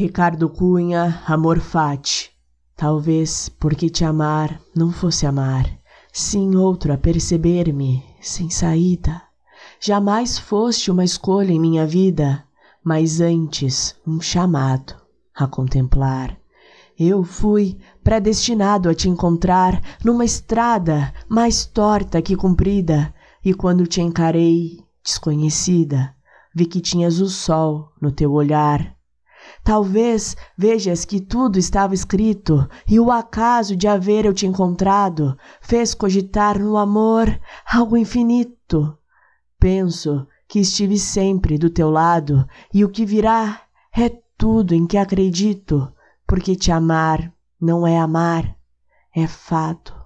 Ricardo Cunha, Amor Fati. Talvez porque te amar não fosse amar, sim outro a perceber-me, sem saída. Jamais foste uma escolha em minha vida, mas antes um chamado a contemplar. Eu fui predestinado a te encontrar numa estrada mais torta que comprida, e quando te encarei, desconhecida, vi que tinhas o sol no teu olhar. Talvez vejas que tudo estava escrito e o acaso de haver eu te encontrado fez cogitar no amor algo infinito. Penso que estive sempre do teu lado e o que virá é tudo em que acredito, porque te amar não é amar, é fato.